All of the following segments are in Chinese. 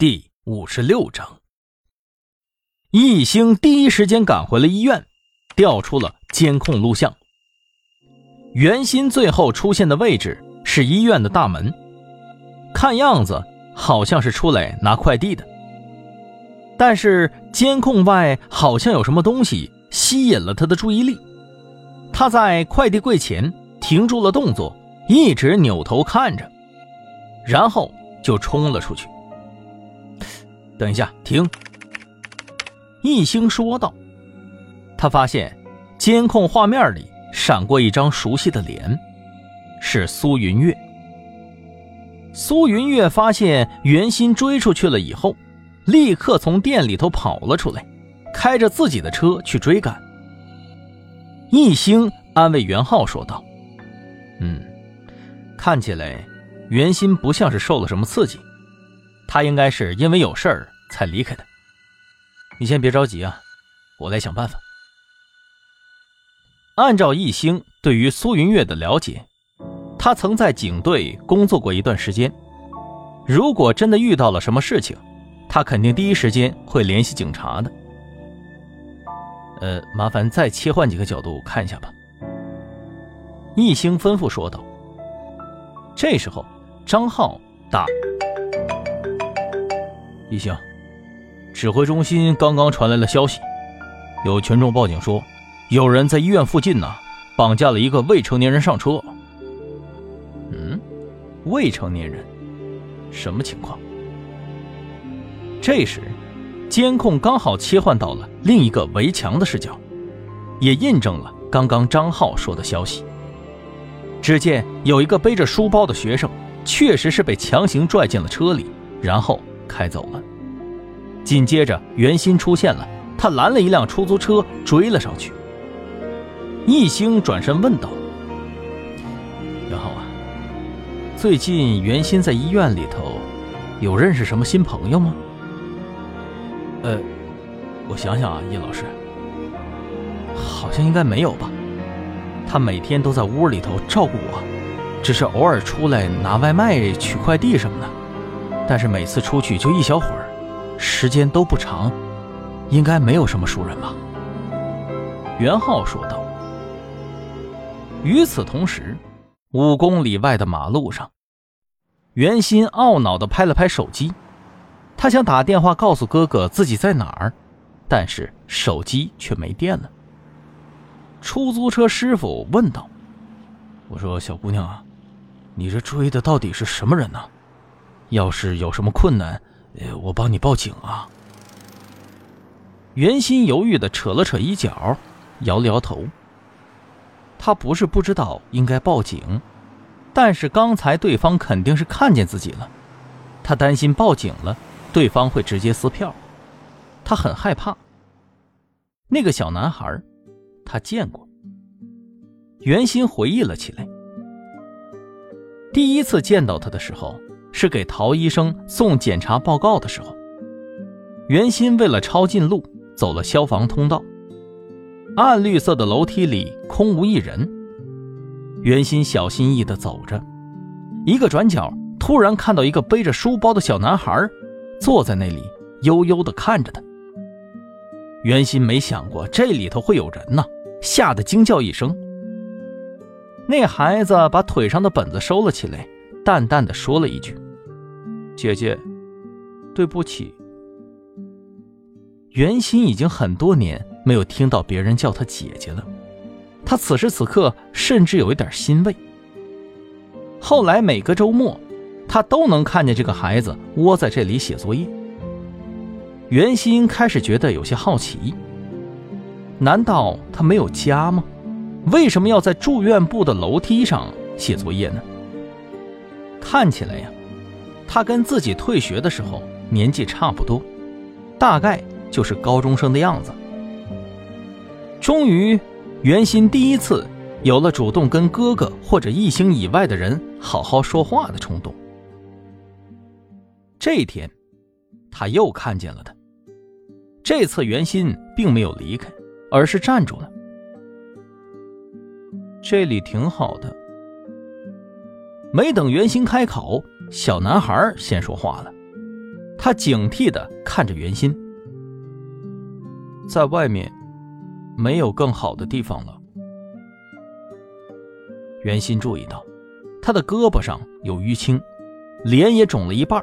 第五十六章，易星第一时间赶回了医院，调出了监控录像。袁鑫最后出现的位置是医院的大门，看样子好像是出来拿快递的。但是监控外好像有什么东西吸引了他的注意力，他在快递柜前停住了动作，一直扭头看着，然后就冲了出去。等一下，停！易星说道。他发现监控画面里闪过一张熟悉的脸，是苏云月。苏云月发现袁鑫追出去了以后，立刻从店里头跑了出来，开着自己的车去追赶。易星安慰袁浩说道：“嗯，看起来袁鑫不像是受了什么刺激。”他应该是因为有事儿才离开的。你先别着急啊，我来想办法。按照易星对于苏云月的了解，他曾在警队工作过一段时间。如果真的遇到了什么事情，他肯定第一时间会联系警察的。呃，麻烦再切换几个角度看一下吧。易星吩咐说道。这时候，张浩打。一星，指挥中心刚刚传来了消息，有群众报警说，有人在医院附近呢，绑架了一个未成年人上车。嗯，未成年人，什么情况？这时，监控刚好切换到了另一个围墙的视角，也印证了刚刚张浩说的消息。只见有一个背着书包的学生，确实是被强行拽进了车里，然后。开走了。紧接着，袁鑫出现了，他拦了一辆出租车，追了上去。易星转身问道：“袁浩啊，最近袁鑫在医院里头有认识什么新朋友吗？”“呃，我想想啊，叶老师，好像应该没有吧。他每天都在屋里头照顾我，只是偶尔出来拿外卖、取快递什么的。”但是每次出去就一小会儿，时间都不长，应该没有什么熟人吧？袁浩说道。与此同时，五公里外的马路上，袁鑫懊恼地拍了拍手机，他想打电话告诉哥哥自己在哪儿，但是手机却没电了。出租车师傅问道：“我说小姑娘啊，你这追的到底是什么人呢？”要是有什么困难，呃，我帮你报警啊。袁心犹豫的扯了扯衣角，摇了摇头。他不是不知道应该报警，但是刚才对方肯定是看见自己了，他担心报警了，对方会直接撕票，他很害怕。那个小男孩，他见过。袁心回忆了起来，第一次见到他的时候。是给陶医生送检查报告的时候，袁鑫为了抄近路，走了消防通道。暗绿色的楼梯里空无一人，袁鑫小心翼翼地走着，一个转角，突然看到一个背着书包的小男孩，坐在那里悠悠地看着他。袁鑫没想过这里头会有人呢，吓得惊叫一声。那孩子把腿上的本子收了起来。淡淡的说了一句：“姐姐，对不起。”袁心已经很多年没有听到别人叫她姐姐了，她此时此刻甚至有一点欣慰。后来每个周末，她都能看见这个孩子窝在这里写作业。袁心开始觉得有些好奇：难道他没有家吗？为什么要在住院部的楼梯上写作业呢？看起来呀，他跟自己退学的时候年纪差不多，大概就是高中生的样子。终于，袁鑫第一次有了主动跟哥哥或者异性以外的人好好说话的冲动。这一天，他又看见了他。这次袁鑫并没有离开，而是站住了。这里挺好的。没等袁鑫开口，小男孩先说话了：“他警惕的看着袁心，在外面没有更好的地方了。袁心注意到，他的胳膊上有淤青，脸也肿了一半。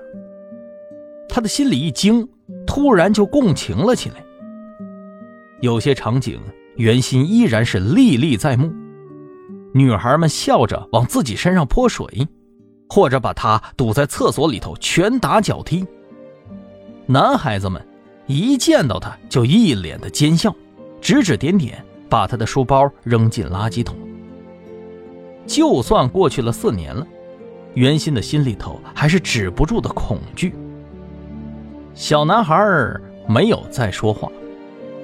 他的心里一惊，突然就共情了起来。有些场景，袁心依然是历历在目：女孩们笑着往自己身上泼水，或者把他堵在厕所里头拳打脚踢；男孩子们一见到他就一脸的奸笑，指指点点，把他的书包扔进垃圾桶。就算过去了四年了，袁心的心里头还是止不住的恐惧。小男孩没有再说话，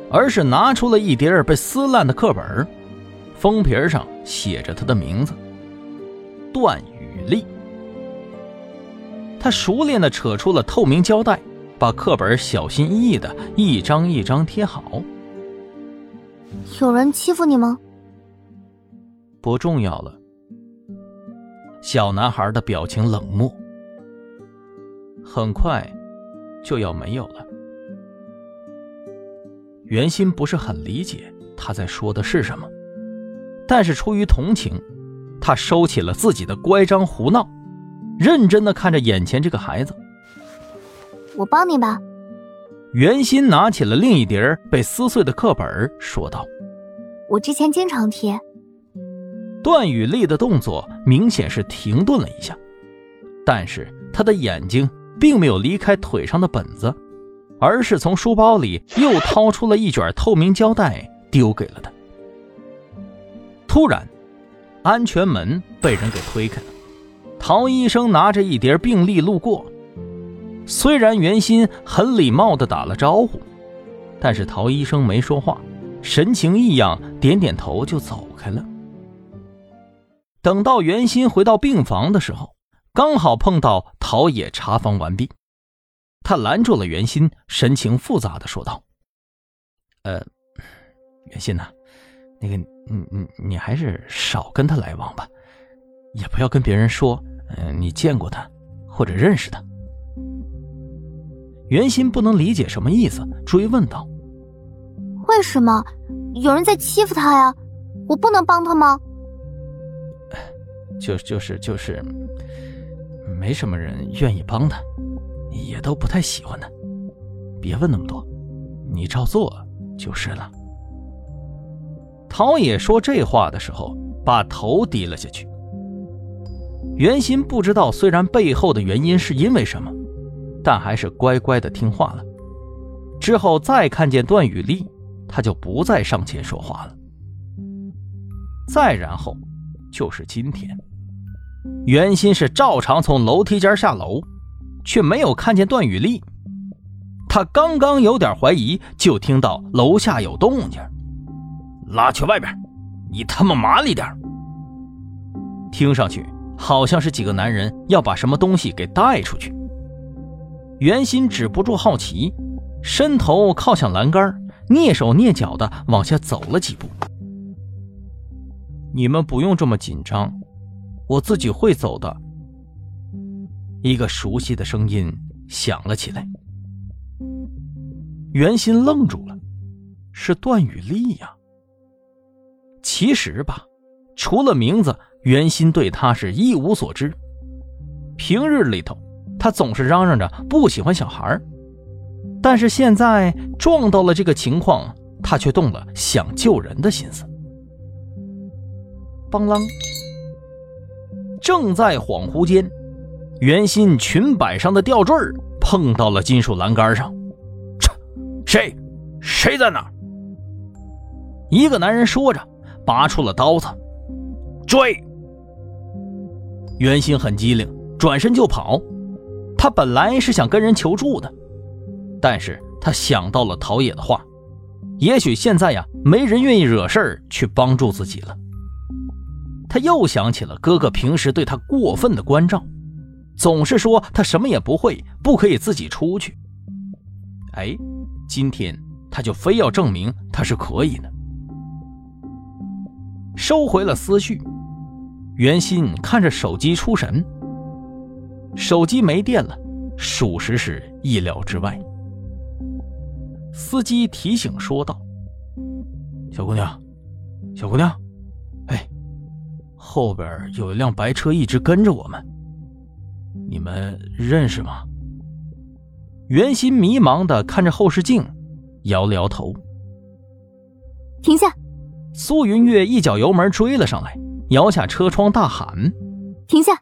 而是拿出了一叠被撕烂的课本，封皮上写着他的名字——段雨丽。他熟练的扯出了透明胶带，把课本小心翼翼的一张一张贴好。有人欺负你吗？不重要了。小男孩的表情冷漠，很快就要没有了。袁心不是很理解他在说的是什么，但是出于同情，他收起了自己的乖张胡闹，认真的看着眼前这个孩子。我帮你吧。袁心拿起了另一叠被撕碎的课本，说道：“我之前经常贴。”段雨丽的动作明显是停顿了一下，但是她的眼睛并没有离开腿上的本子，而是从书包里又掏出了一卷透明胶带，丢给了他。突然，安全门被人给推开了，陶医生拿着一叠病历路过。虽然袁心很礼貌地打了招呼，但是陶医生没说话，神情异样，点点头就走开了。等到袁心回到病房的时候，刚好碰到陶冶查房完毕，他拦住了袁心，神情复杂的说道：“呃，袁心呐，那个，你你你还是少跟他来往吧，也不要跟别人说，嗯，你见过他或者认识他。”袁心不能理解什么意思，追问道：“为什么有人在欺负他呀？我不能帮他吗？”就就是就是，没什么人愿意帮他，也都不太喜欢他。别问那么多，你照做就是了。陶冶说这话的时候，把头低了下去。袁心不知道，虽然背后的原因是因为什么，但还是乖乖的听话了。之后再看见段雨丽，他就不再上前说话了。再然后，就是今天。袁心是照常从楼梯间下楼，却没有看见段雨丽。他刚刚有点怀疑，就听到楼下有动静，拉去外边，你他妈麻利点听上去好像是几个男人要把什么东西给带出去。袁心止不住好奇，伸头靠向栏杆，蹑手蹑脚的往下走了几步。你们不用这么紧张。我自己会走的。一个熟悉的声音响了起来。袁心愣住了，是段雨丽呀。其实吧，除了名字，袁心对他是一无所知。平日里头，他总是嚷嚷着不喜欢小孩但是现在撞到了这个情况，他却动了想救人的心思。邦啷。正在恍惚间，袁心裙摆上的吊坠碰到了金属栏杆上。谁？谁在那？一个男人说着，拔出了刀子，追。袁心很机灵，转身就跑。他本来是想跟人求助的，但是他想到了陶冶的话，也许现在呀，没人愿意惹事儿去帮助自己了。他又想起了哥哥平时对他过分的关照，总是说他什么也不会，不可以自己出去。哎，今天他就非要证明他是可以的。收回了思绪，袁心看着手机出神。手机没电了，属实是意料之外。司机提醒说道：“小姑娘，小姑娘，哎，后边有一辆白车一直跟着我们，你们认识吗？”袁心迷茫的看着后视镜，摇了摇头。停下！苏云月一脚油门追了上来，摇下车窗大喊：“停下！”